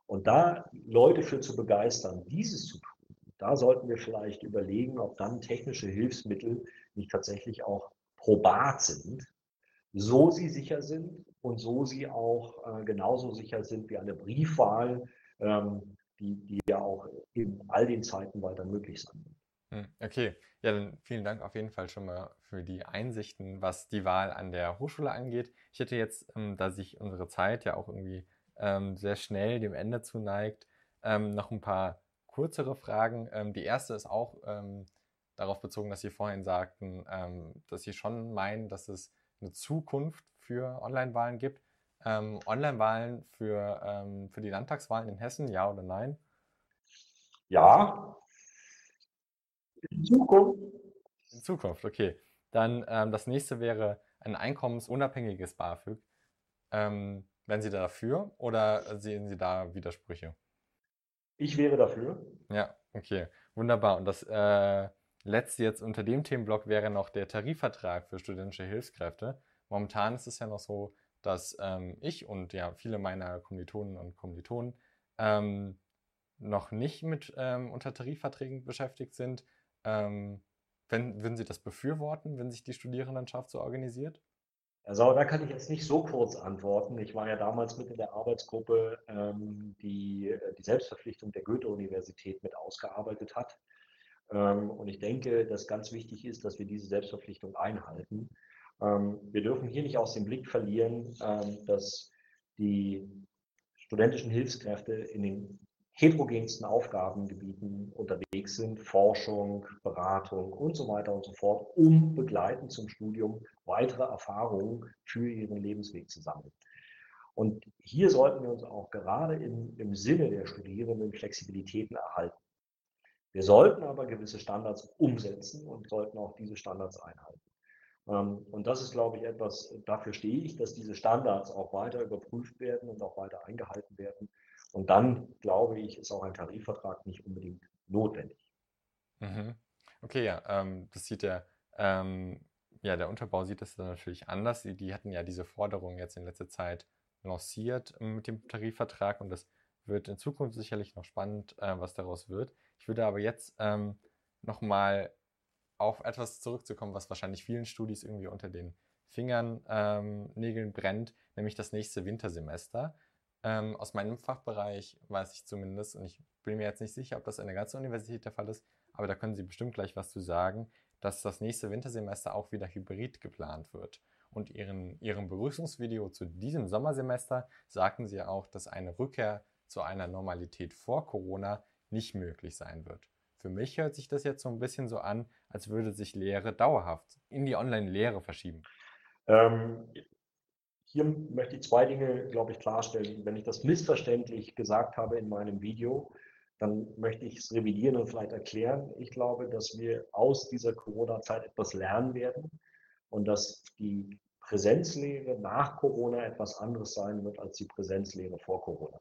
Und da Leute für zu begeistern, dieses zu tun, da sollten wir vielleicht überlegen, ob dann technische Hilfsmittel nicht tatsächlich auch probat sind, so sie sicher sind und so sie auch äh, genauso sicher sind wie eine Briefwahl, ähm, die, die ja auch in all den Zeiten weiter möglich sein wird. Hm, okay, ja, dann vielen Dank auf jeden Fall schon mal für die Einsichten, was die Wahl an der Hochschule angeht. Ich hätte jetzt, ähm, da sich unsere Zeit ja auch irgendwie ähm, sehr schnell dem Ende zuneigt. Ähm, noch ein paar kürzere Fragen. Ähm, die erste ist auch ähm, darauf bezogen, dass Sie vorhin sagten, ähm, dass Sie schon meinen, dass es eine Zukunft für Online-Wahlen gibt. Ähm, Online-Wahlen für, für die Landtagswahlen in Hessen, ja oder nein? Ja. In Zukunft. In Zukunft, okay. Dann das nächste wäre, ein einkommensunabhängiges BAföG. Ähm, wären Sie da dafür oder sehen Sie da Widersprüche? Ich wäre dafür. Ja, okay, wunderbar. Und das äh, letzte jetzt unter dem Themenblock wäre noch der Tarifvertrag für studentische Hilfskräfte. Momentan ist es ja noch so, dass ähm, ich und ja viele meiner Kommilitonen und Kommilitonen ähm, noch nicht mit ähm, unter Tarifverträgen beschäftigt sind. Ähm, wenn, würden Sie das befürworten, wenn sich die Studierendenschaft so organisiert? Also da kann ich jetzt nicht so kurz antworten. Ich war ja damals mit in der Arbeitsgruppe, ähm, die äh, die Selbstverpflichtung der Goethe-Universität mit ausgearbeitet hat. Ähm, und ich denke, dass ganz wichtig ist, dass wir diese Selbstverpflichtung einhalten. Ähm, wir dürfen hier nicht aus dem Blick verlieren, dass die studentischen Hilfskräfte in den heterogensten Aufgabengebieten unterwegs sind, Forschung, Beratung und so weiter und so fort, um begleitend zum Studium weitere Erfahrungen für ihren Lebensweg zu sammeln. Und hier sollten wir uns auch gerade im, im Sinne der Studierenden Flexibilitäten erhalten. Wir sollten aber gewisse Standards umsetzen und sollten auch diese Standards einhalten. Ähm, und das ist, glaube ich, etwas, dafür stehe ich, dass diese Standards auch weiter überprüft werden und auch weiter eingehalten werden. Und dann, glaube ich, ist auch ein Tarifvertrag nicht unbedingt notwendig. Mhm. Okay, ja, ähm, das sieht ja, ähm, ja, der Unterbau sieht das dann natürlich anders. Die, hatten ja diese Forderung jetzt in letzter Zeit lanciert mit dem Tarifvertrag und das wird in Zukunft sicherlich noch spannend, äh, was daraus wird. Ich würde aber jetzt ähm, nochmal auf etwas zurückzukommen, was wahrscheinlich vielen Studis irgendwie unter den Fingern, ähm, Nägeln brennt, nämlich das nächste Wintersemester. Ähm, aus meinem Fachbereich weiß ich zumindest, und ich bin mir jetzt nicht sicher, ob das an der ganzen Universität der Fall ist, aber da können Sie bestimmt gleich was zu sagen, dass das nächste Wintersemester auch wieder hybrid geplant wird. Und ihren, Ihrem Begrüßungsvideo zu diesem Sommersemester sagten Sie auch, dass eine Rückkehr zu einer Normalität vor Corona nicht möglich sein wird. Für mich hört sich das jetzt so ein bisschen so an, als würde sich Lehre dauerhaft in die Online-Lehre verschieben. Ähm, hier möchte ich zwei Dinge, glaube ich, klarstellen. Wenn ich das missverständlich gesagt habe in meinem Video, dann möchte ich es revidieren und vielleicht erklären. Ich glaube, dass wir aus dieser Corona-Zeit etwas lernen werden und dass die Präsenzlehre nach Corona etwas anderes sein wird als die Präsenzlehre vor Corona.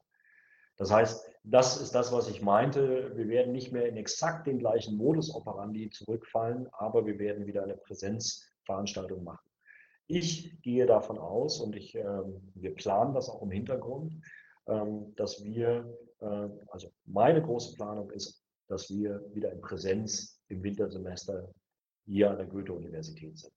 Das heißt, das ist das, was ich meinte. Wir werden nicht mehr in exakt den gleichen Modus operandi zurückfallen, aber wir werden wieder eine Präsenzveranstaltung machen. Ich gehe davon aus und ich, äh, wir planen das auch im Hintergrund, ähm, dass wir, äh, also meine große Planung ist, dass wir wieder in Präsenz im Wintersemester hier an der Goethe-Universität sind.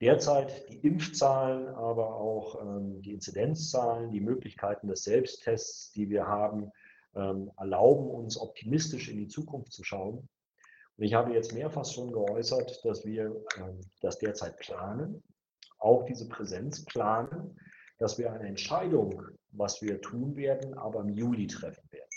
Derzeit die Impfzahlen, aber auch ähm, die Inzidenzzahlen, die Möglichkeiten des Selbsttests, die wir haben, ähm, erlauben uns optimistisch in die Zukunft zu schauen. Und ich habe jetzt mehrfach schon geäußert, dass wir ähm, das derzeit planen, auch diese Präsenz planen, dass wir eine Entscheidung, was wir tun werden, aber im Juli treffen werden.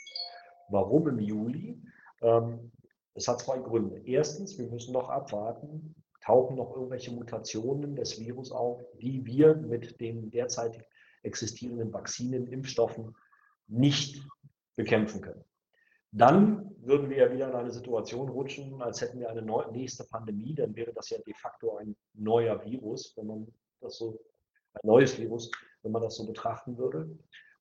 Warum im Juli? Ähm, es hat zwei Gründe. Erstens, wir müssen noch abwarten, tauchen noch irgendwelche Mutationen des Virus auf, die wir mit den derzeit existierenden Vakzinen, Impfstoffen nicht bekämpfen können. Dann würden wir ja wieder in eine Situation rutschen, als hätten wir eine nächste Pandemie. Dann wäre das ja de facto ein neuer Virus, wenn man das so, ein neues Virus, wenn man das so betrachten würde.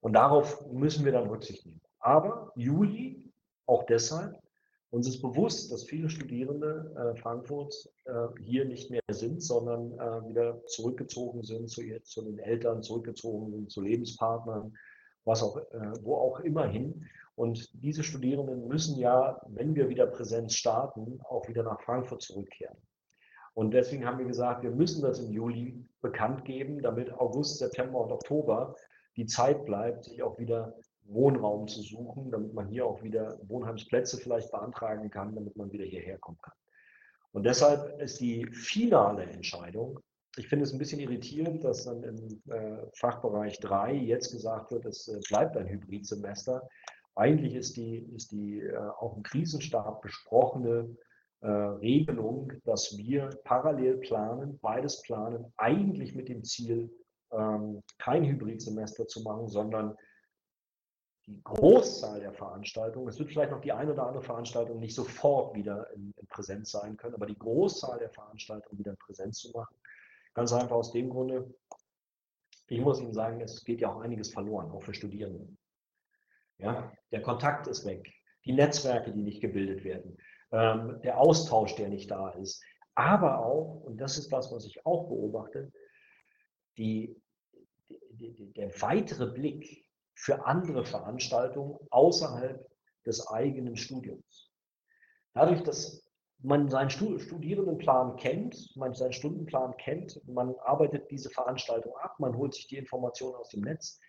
Und darauf müssen wir dann Rücksicht nehmen. Aber Juli, auch deshalb, uns ist bewusst, dass viele Studierende äh, Frankfurts äh, hier nicht mehr sind, sondern äh, wieder zurückgezogen sind zu, zu, den Eltern, zurückgezogen sind zu Lebenspartnern, was auch, äh, wo auch immer hin. Und diese Studierenden müssen ja, wenn wir wieder Präsenz starten, auch wieder nach Frankfurt zurückkehren. Und deswegen haben wir gesagt, wir müssen das im Juli bekannt geben, damit August, September und Oktober die Zeit bleibt, sich auch wieder Wohnraum zu suchen, damit man hier auch wieder Wohnheimsplätze vielleicht beantragen kann, damit man wieder hierher kommen kann. Und deshalb ist die finale Entscheidung, ich finde es ein bisschen irritierend, dass dann im äh, Fachbereich 3 jetzt gesagt wird, es äh, bleibt ein Hybridsemester. Eigentlich ist die, ist die äh, auch im Krisenstab besprochene äh, Regelung, dass wir parallel planen, beides planen, eigentlich mit dem Ziel, ähm, kein Hybridsemester zu machen, sondern die Großzahl der Veranstaltungen, es wird vielleicht noch die eine oder andere Veranstaltung nicht sofort wieder in, in Präsenz sein können, aber die Großzahl der Veranstaltungen wieder in Präsenz zu machen. Ganz einfach aus dem Grunde, ich muss Ihnen sagen, es geht ja auch einiges verloren, auch für Studierende. Ja, der Kontakt ist weg, die Netzwerke, die nicht gebildet werden, ähm, der Austausch, der nicht da ist. Aber auch, und das ist das, was ich auch beobachte, die, die, der weitere Blick für andere Veranstaltungen außerhalb des eigenen Studiums. Dadurch, dass man seinen Studierendenplan kennt, man seinen Stundenplan kennt, man arbeitet diese Veranstaltung ab, man holt sich die Informationen aus dem Netz.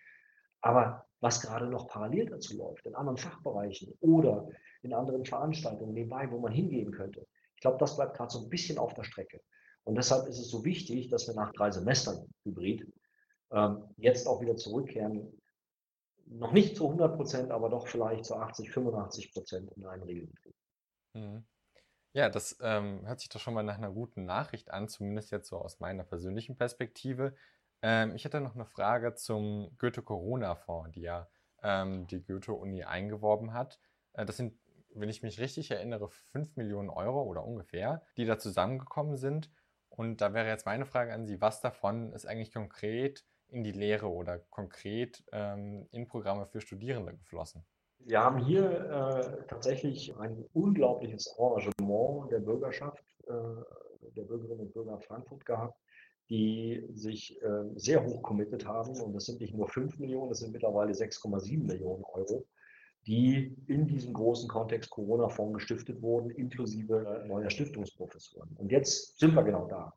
Aber was gerade noch parallel dazu läuft, in anderen Fachbereichen oder in anderen Veranstaltungen nebenbei, wo man hingehen könnte, ich glaube, das bleibt gerade so ein bisschen auf der Strecke. Und deshalb ist es so wichtig, dass wir nach drei Semestern Hybrid ähm, jetzt auch wieder zurückkehren noch nicht zu 100 Prozent, aber doch vielleicht zu 80, 85 Prozent in einem Regelbetrieb. Mhm. Ja, das ähm, hört sich doch schon mal nach einer guten Nachricht an, zumindest jetzt so aus meiner persönlichen Perspektive. Ähm, ich hätte noch eine Frage zum Goethe-Corona-Fonds, die ja ähm, die Goethe-Uni eingeworben hat. Äh, das sind, wenn ich mich richtig erinnere, 5 Millionen Euro oder ungefähr, die da zusammengekommen sind. Und da wäre jetzt meine Frage an Sie, was davon ist eigentlich konkret in die Lehre oder konkret ähm, in Programme für Studierende geflossen? Wir haben hier äh, tatsächlich ein unglaubliches Engagement der Bürgerschaft, äh, der Bürgerinnen und Bürger Frankfurt gehabt, die sich äh, sehr hoch committed haben. Und das sind nicht nur 5 Millionen, das sind mittlerweile 6,7 Millionen Euro, die in diesem großen Kontext Corona-Fonds gestiftet wurden, inklusive neuer Stiftungsprofessoren. Und jetzt sind wir genau da.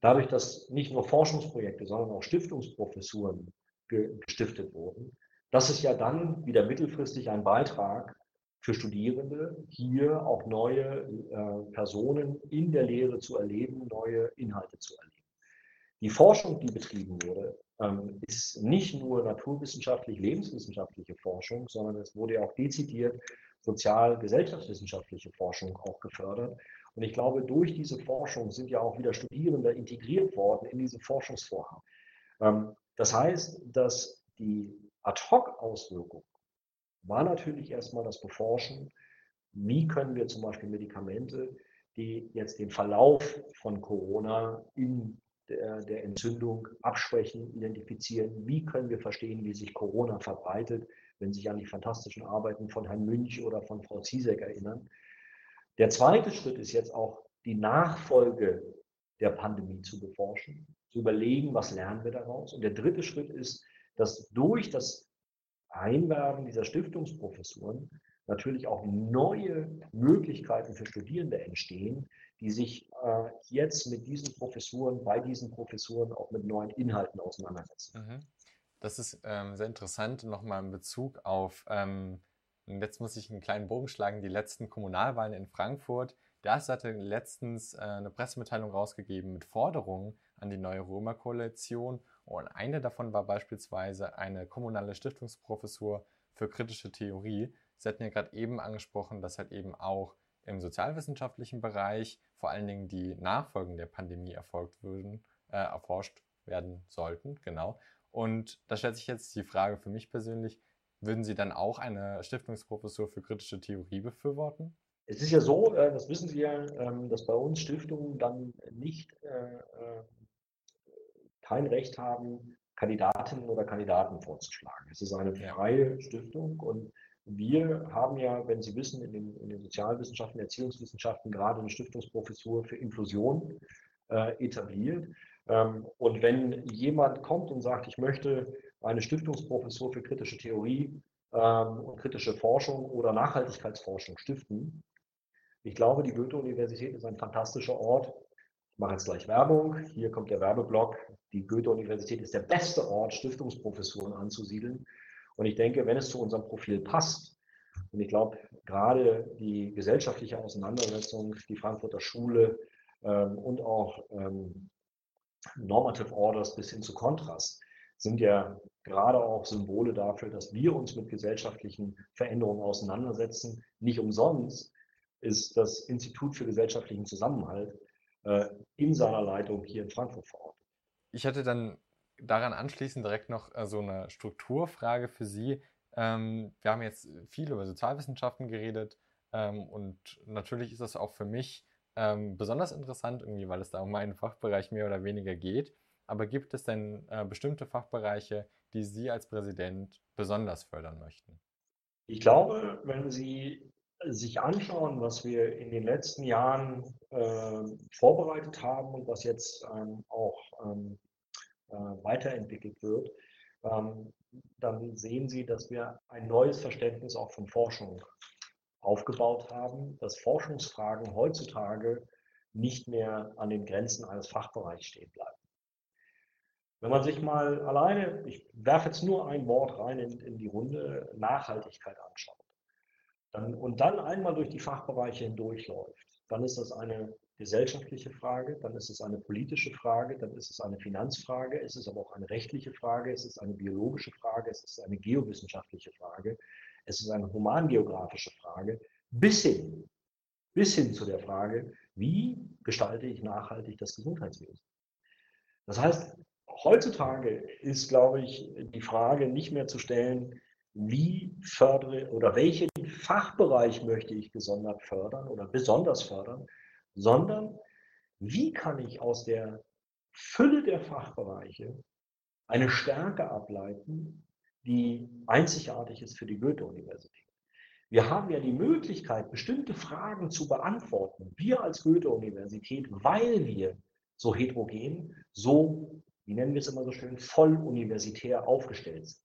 Dadurch, dass nicht nur Forschungsprojekte, sondern auch Stiftungsprofessuren gestiftet wurden, das ist ja dann wieder mittelfristig ein Beitrag für Studierende, hier auch neue äh, Personen in der Lehre zu erleben, neue Inhalte zu erleben. Die Forschung, die betrieben wurde, ähm, ist nicht nur naturwissenschaftlich, lebenswissenschaftliche Forschung, sondern es wurde ja auch dezidiert sozial-gesellschaftswissenschaftliche Forschung auch gefördert. Und ich glaube, durch diese Forschung sind ja auch wieder Studierende integriert worden in diese Forschungsvorhaben. Ähm, das heißt, dass die Ad-Hoc-Auswirkung war natürlich erstmal das Beforschen, wie können wir zum Beispiel Medikamente, die jetzt den Verlauf von Corona in der, der, Entzündung abschwächen, identifizieren. Wie können wir verstehen, wie sich Corona verbreitet, wenn Sie sich an die fantastischen Arbeiten von Herrn Münch oder von Frau Ziesek erinnern. Der zweite Schritt ist jetzt auch die Nachfolge der Pandemie zu beforschen, zu überlegen, was lernen wir daraus. Und der dritte Schritt ist, dass durch das Einwerben dieser Stiftungsprofessuren natürlich auch neue Möglichkeiten für Studierende entstehen, die sich äh, jetzt mit diesen Professuren, bei diesen Professuren auch mit neuen Inhalten auseinandersetzen. Mhm. Das ist ähm, sehr interessant, nochmal in Bezug auf ähm, jetzt muss ich einen kleinen Bogen schlagen. Die letzten Kommunalwahlen in Frankfurt. Das hatte letztens äh, eine Pressemitteilung rausgegeben mit Forderungen an die neue Römer-Koalition. Und eine davon war beispielsweise eine kommunale Stiftungsprofessur für kritische Theorie. Sie hatten ja gerade eben angesprochen, dass halt eben auch im sozialwissenschaftlichen Bereich vor allen Dingen die Nachfolgen der Pandemie erfolgt würden, äh, erforscht werden sollten. Genau. Und da stellt sich jetzt die Frage für mich persönlich, würden Sie dann auch eine Stiftungsprofessur für kritische Theorie befürworten? Es ist ja so, äh, das wissen Sie ja, ähm, dass bei uns Stiftungen dann nicht äh, äh, kein Recht haben, Kandidatinnen oder Kandidaten vorzuschlagen. Es ist eine freie Stiftung und wir haben ja, wenn Sie wissen, in den, in den Sozialwissenschaften, Erziehungswissenschaften gerade eine Stiftungsprofessur für Inklusion äh, etabliert. Ähm, und wenn jemand kommt und sagt, ich möchte eine Stiftungsprofessur für kritische Theorie ähm, und kritische Forschung oder Nachhaltigkeitsforschung stiften. Ich glaube, die Goethe-Universität ist ein fantastischer Ort. Ich mache jetzt gleich Werbung. Hier kommt der Werbeblock. Die Goethe-Universität ist der beste Ort, Stiftungsprofessuren anzusiedeln. Und ich denke, wenn es zu unserem Profil passt, und ich glaube, gerade die gesellschaftliche Auseinandersetzung, die Frankfurter Schule ähm, und auch ähm, Normative Orders bis hin zu Kontrast, sind ja gerade auch Symbole dafür, dass wir uns mit gesellschaftlichen Veränderungen auseinandersetzen. Nicht umsonst ist das Institut für gesellschaftlichen Zusammenhalt äh, in seiner Leitung hier in Frankfurt vor Ort. Ich hatte dann daran anschließend direkt noch äh, so eine Strukturfrage für Sie. Ähm, wir haben jetzt viel über Sozialwissenschaften geredet ähm, und natürlich ist das auch für mich ähm, besonders interessant irgendwie, weil es da um meinen Fachbereich mehr oder weniger geht. Aber gibt es denn äh, bestimmte Fachbereiche, die Sie als Präsident besonders fördern möchten? Ich glaube, wenn Sie sich anschauen, was wir in den letzten Jahren äh, vorbereitet haben und was jetzt ähm, auch ähm, äh, weiterentwickelt wird, ähm, dann sehen Sie, dass wir ein neues Verständnis auch von Forschung aufgebaut haben, dass Forschungsfragen heutzutage nicht mehr an den Grenzen eines Fachbereichs stehen bleiben. Wenn man sich mal alleine, ich werfe jetzt nur ein Wort rein in, in die Runde, Nachhaltigkeit anschaut dann, und dann einmal durch die Fachbereiche hindurchläuft, dann ist das eine gesellschaftliche Frage, dann ist es eine politische Frage, dann ist es eine Finanzfrage, es ist aber auch eine rechtliche Frage, es ist eine biologische Frage, es ist eine geowissenschaftliche Frage, es ist eine humangeografische Frage, bis hin, bis hin zu der Frage, wie gestalte ich nachhaltig das Gesundheitswesen. Das heißt, heutzutage ist, glaube ich, die Frage nicht mehr zu stellen, wie fördere oder welchen Fachbereich möchte ich gesondert fördern oder besonders fördern, sondern wie kann ich aus der Fülle der Fachbereiche eine Stärke ableiten, die einzigartig ist für die Goethe-Universität. Wir haben ja die Möglichkeit, bestimmte Fragen zu beantworten, wir als Goethe-Universität, weil wir so heterogen, so, wie nennen wir es immer so schön, voll universitär aufgestellt sind.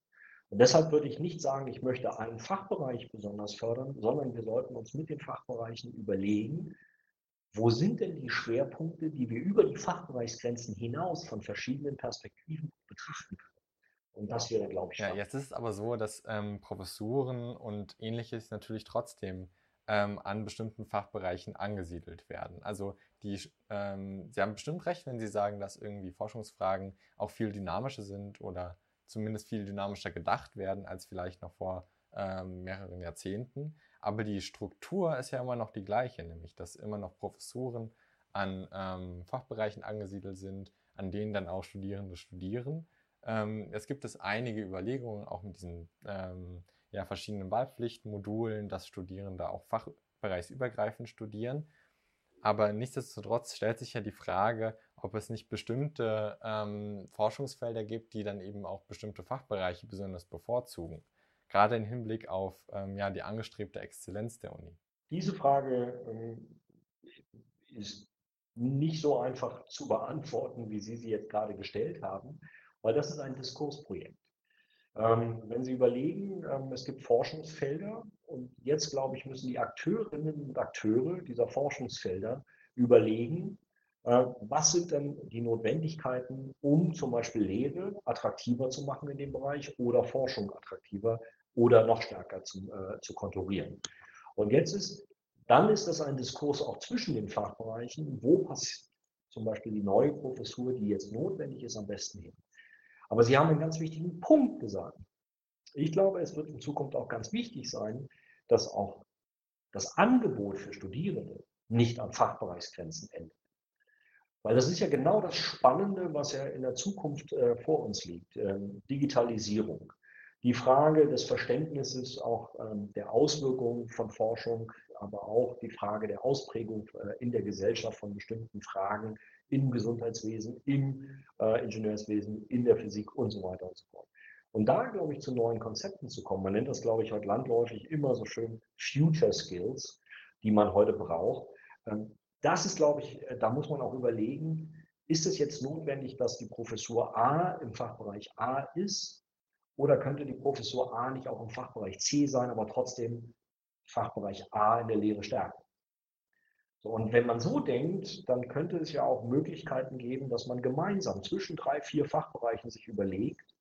Und deshalb würde ich nicht sagen, ich möchte einen Fachbereich besonders fördern, sondern wir sollten uns mit den Fachbereichen überlegen, wo sind denn die Schwerpunkte, die wir über die Fachbereichsgrenzen hinaus von verschiedenen Perspektiven betrachten können. Und das wäre, glaube ich, ja. Jetzt ist es aber so, dass ähm, Professuren und ähnliches natürlich trotzdem ähm, an bestimmten Fachbereichen angesiedelt werden. Also die, ähm, Sie haben bestimmt recht, wenn Sie sagen, dass irgendwie Forschungsfragen auch viel dynamischer sind oder zumindest viel dynamischer gedacht werden als vielleicht noch vor ähm, mehreren Jahrzehnten. Aber die Struktur ist ja immer noch die gleiche, nämlich dass immer noch Professuren an ähm, Fachbereichen angesiedelt sind, an denen dann auch Studierende studieren. Ähm, es gibt es einige Überlegungen, auch mit diesen ähm, ja, verschiedenen Wahlpflichtmodulen, dass Studierende auch fachbereichsübergreifend studieren. Aber nichtsdestotrotz stellt sich ja die Frage, ob es nicht bestimmte ähm, Forschungsfelder gibt, die dann eben auch bestimmte Fachbereiche besonders bevorzugen. Gerade im Hinblick auf ähm, ja, die angestrebte Exzellenz der Uni. Diese Frage ähm, ist nicht so einfach zu beantworten, wie Sie sie jetzt gerade gestellt haben, weil das ist ein Diskursprojekt. Ähm, wenn Sie überlegen, ähm, es gibt Forschungsfelder und jetzt, glaube ich, müssen die Akteurinnen und Akteure dieser Forschungsfelder überlegen, äh, was sind denn die Notwendigkeiten, um zum Beispiel Lehre attraktiver zu machen in dem Bereich oder Forschung attraktiver oder noch stärker zu, äh, zu kontrollieren? Und jetzt ist, dann ist das ein Diskurs auch zwischen den Fachbereichen, wo passt zum Beispiel die neue Professur, die jetzt notwendig ist, am besten hin. Aber Sie haben einen ganz wichtigen Punkt gesagt. Ich glaube, es wird in Zukunft auch ganz wichtig sein, dass auch das Angebot für Studierende nicht an Fachbereichsgrenzen endet. Weil das ist ja genau das Spannende, was ja in der Zukunft äh, vor uns liegt. Ähm, Digitalisierung. Die Frage des Verständnisses auch ähm, der Auswirkungen von Forschung, aber auch die Frage der Ausprägung äh, in der Gesellschaft von bestimmten Fragen im Gesundheitswesen, im äh, Ingenieurswesen, in der Physik und so weiter und so fort. Und da, glaube ich, zu neuen Konzepten zu kommen, man nennt das, glaube ich, heute landläufig immer so schön Future Skills, die man heute braucht. Ähm, das ist, glaube ich, äh, da muss man auch überlegen, ist es jetzt notwendig, dass die Professur A im Fachbereich A ist oder könnte die Professur A nicht auch im Fachbereich C sein, aber trotzdem Fachbereich A in der Lehre stärken? So, und wenn man so denkt, dann könnte es ja auch Möglichkeiten geben, dass man gemeinsam zwischen drei, vier Fachbereichen sich überlegt,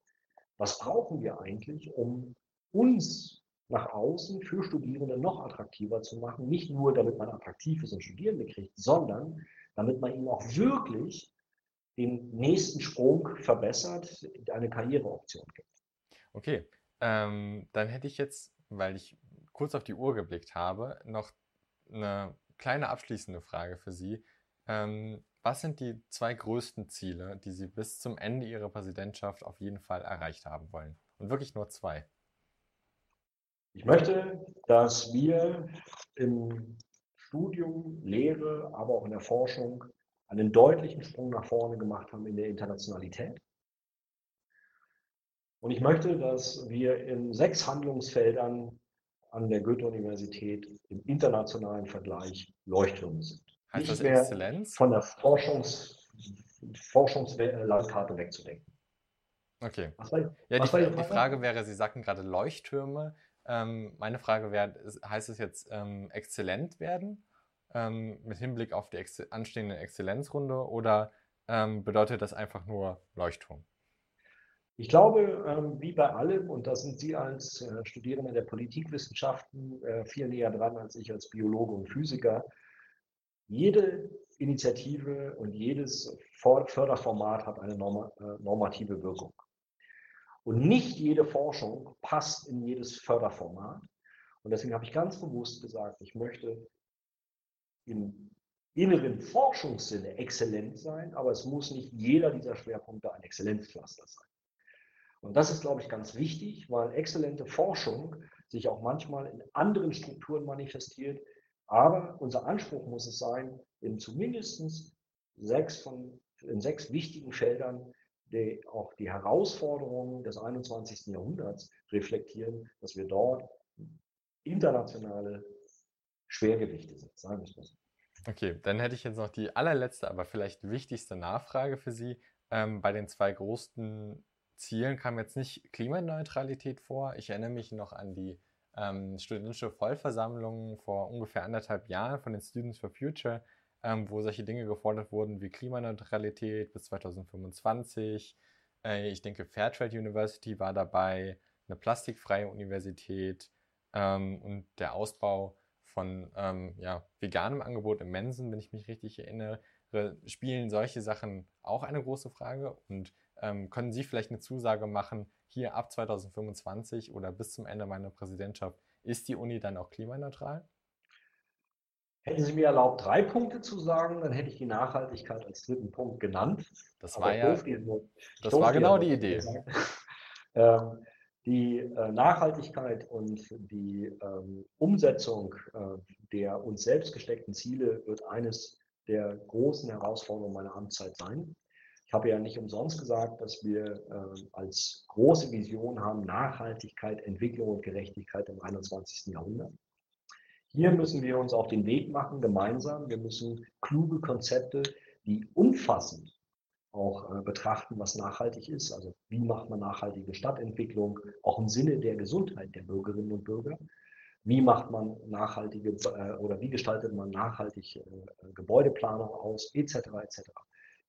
was brauchen wir eigentlich, um uns nach außen für Studierende noch attraktiver zu machen. Nicht nur, damit man attraktiv ist und Studierende kriegt, sondern damit man ihnen auch wirklich den nächsten Sprung verbessert, eine Karriereoption gibt. Okay, ähm, dann hätte ich jetzt, weil ich kurz auf die Uhr geblickt habe, noch eine kleine abschließende Frage für Sie. Ähm, was sind die zwei größten Ziele, die Sie bis zum Ende Ihrer Präsidentschaft auf jeden Fall erreicht haben wollen? Und wirklich nur zwei. Ich möchte, dass wir im Studium, Lehre, aber auch in der Forschung einen deutlichen Sprung nach vorne gemacht haben in der Internationalität. Und ich möchte, dass wir in sechs Handlungsfeldern an der Goethe-Universität im internationalen Vergleich Leuchttürme sind. Heißt Nicht das Exzellenz? Von der Forschungs Forschungslandkarte wegzudenken. Okay. Was war, ja, was die, die, die, Frage wäre, Sie sagten gerade Leuchttürme. Ähm, meine Frage wäre, heißt es jetzt ähm, exzellent werden ähm, mit Hinblick auf die Ex anstehende Exzellenzrunde oder ähm, bedeutet das einfach nur Leuchtturm? Ich glaube, ähm, wie bei allem, und da sind Sie als äh, Studierende der Politikwissenschaften äh, viel näher dran als ich als Biologe und Physiker, jede Initiative und jedes Förderformat hat eine äh, normative Wirkung. Und nicht jede Forschung passt in jedes Förderformat. Und deswegen habe ich ganz bewusst gesagt, ich möchte im inneren Forschungssinne exzellent sein, aber es muss nicht jeder dieser Schwerpunkte ein Exzellenzcluster sein. Und das ist, glaube ich, ganz wichtig, weil exzellente Forschung sich auch manchmal in anderen Strukturen manifestiert. Aber unser Anspruch muss es sein, in zumindest sechs von, in sechs wichtigen Feldern die auch die Herausforderungen des 21. Jahrhunderts reflektieren, dass wir dort internationale Schwergewichte sind, sagen wir es. Okay, dann hätte ich jetzt noch die allerletzte, aber vielleicht wichtigste Nachfrage für Sie. Ähm, bei den zwei großen Zielen kam jetzt nicht Klimaneutralität vor. Ich erinnere mich noch an die ähm, studentische Vollversammlung vor ungefähr anderthalb Jahren von den Students for Future, ähm, wo solche Dinge gefordert wurden wie Klimaneutralität bis 2025. Äh, ich denke, Fairtrade University war dabei, eine plastikfreie Universität ähm, und der Ausbau von ähm, ja, veganem Angebot im Mensen, wenn ich mich richtig erinnere, spielen solche Sachen auch eine große Frage und ähm, können Sie vielleicht eine Zusage machen, hier ab 2025 oder bis zum Ende meiner Präsidentschaft, ist die Uni dann auch klimaneutral? Hätten Sie mir erlaubt, drei Punkte zu sagen, dann hätte ich die Nachhaltigkeit als dritten Punkt genannt. Das war ja, das war genau die Idee. Ähm, die äh, Nachhaltigkeit und die ähm, Umsetzung äh, der uns selbst gesteckten Ziele wird eines der großen Herausforderungen meiner Amtszeit sein. Ich habe ja nicht umsonst gesagt, dass wir äh, als große Vision haben Nachhaltigkeit, Entwicklung und Gerechtigkeit im 21. Jahrhundert. Hier müssen wir uns auf den Weg machen, gemeinsam. Wir müssen kluge Konzepte, die umfassend auch äh, betrachten, was nachhaltig ist. Also wie macht man nachhaltige Stadtentwicklung, auch im Sinne der Gesundheit der Bürgerinnen und Bürger. Wie macht man nachhaltige äh, oder wie gestaltet man nachhaltig äh, Gebäudeplanung aus, etc. etc.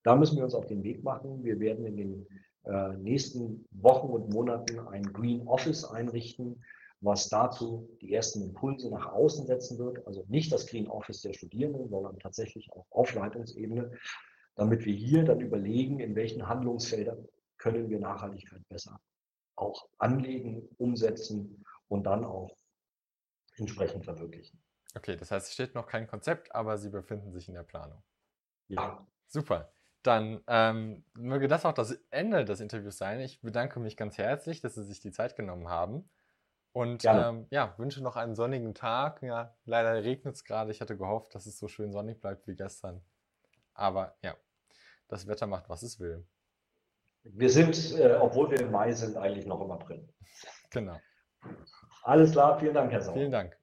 Da müssen wir uns auf den Weg machen. Wir werden in den äh, nächsten Wochen und Monaten ein Green Office einrichten, was dazu die ersten Impulse nach außen setzen wird. Also nicht das Green Office der Studierenden, sondern tatsächlich auch auf Leitungsebene, damit wir hier dann überlegen, in welchen Handlungsfeldern können wir Nachhaltigkeit besser auch anlegen, umsetzen und dann auch entsprechend verwirklichen. Okay, das heißt, es steht noch kein Konzept, aber Sie befinden sich in der Planung. Ja. Super. Dann ähm, möge das auch das Ende des Interviews sein. Ich bedanke mich ganz herzlich, dass Sie sich die Zeit genommen haben. Und ähm, ja, wünsche noch einen sonnigen Tag. Ja, leider regnet es gerade. Ich hatte gehofft, dass es so schön sonnig bleibt wie gestern. Aber ja, das Wetter macht, was es will. Wir sind, äh, obwohl wir im Mai sind, eigentlich noch im April. Genau. Alles klar, vielen Dank, Herr Sauer. Vielen Dank.